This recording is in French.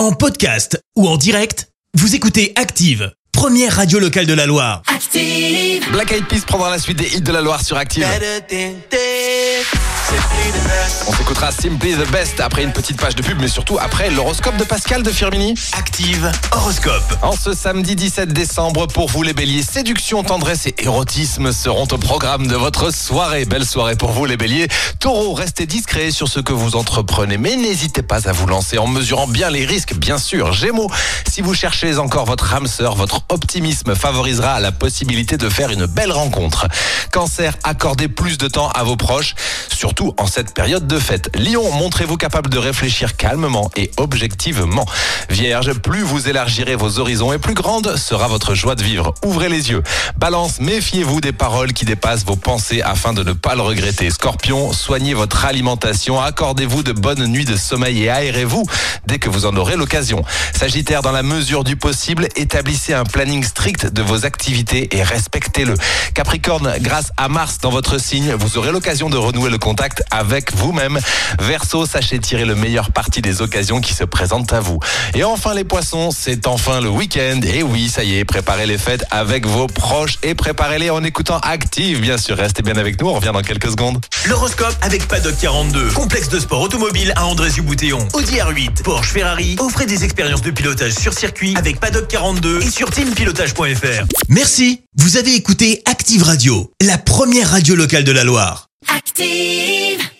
En podcast ou en direct, vous écoutez Active, première radio locale de la Loire. Active. Black Eyed Peas prendra la suite des hits de la Loire sur Active. On s'écoutera Simply the Best après une petite page de pub, mais surtout après l'horoscope de Pascal de Firmini. Active horoscope. En ce samedi 17 décembre, pour vous les béliers, séduction, tendresse et érotisme seront au programme de votre soirée. Belle soirée pour vous les béliers. Taureau, restez discret sur ce que vous entreprenez, mais n'hésitez pas à vous lancer en mesurant bien les risques, bien sûr. Gémeaux, si vous cherchez encore votre âme sœur, votre optimisme favorisera la possibilité de faire une belle rencontre. Cancer, accordez plus de temps à vos proches, surtout en cette période de fête. Lion, montrez-vous capable de réfléchir calmement et objectivement. Vierge, plus vous élargirez vos horizons et plus grande sera votre joie de vivre. Ouvrez les yeux. Balance, méfiez-vous des paroles qui dépassent vos pensées afin de ne pas le regretter. Scorpion, soignez votre alimentation, accordez-vous de bonnes nuits de sommeil et aérez-vous dès que vous en aurez l'occasion. Sagittaire, dans la mesure du possible, établissez un planning strict de vos activités et respectez-le. Capricorne, grâce à Mars dans votre signe, vous aurez l'occasion de renouer le contact avec vous-même. Verseau, sachez tirer le meilleur parti des occasions qui se présentent à vous. Et enfin les poissons, c'est enfin le week-end. Et oui, ça y est, préparez les fêtes avec vos proches et préparez-les en écoutant Active, bien sûr. Restez bien avec nous, on revient dans quelques secondes. L'horoscope avec Paddock 42, complexe de sport automobile à André-Boutéon. Audi R8, Porsche, Ferrari, offrez des expériences de pilotage sur circuit avec Paddock 42 et sur teampilotage.fr. Merci, vous avez écouté Active Radio, la première radio locale de la Loire. Active.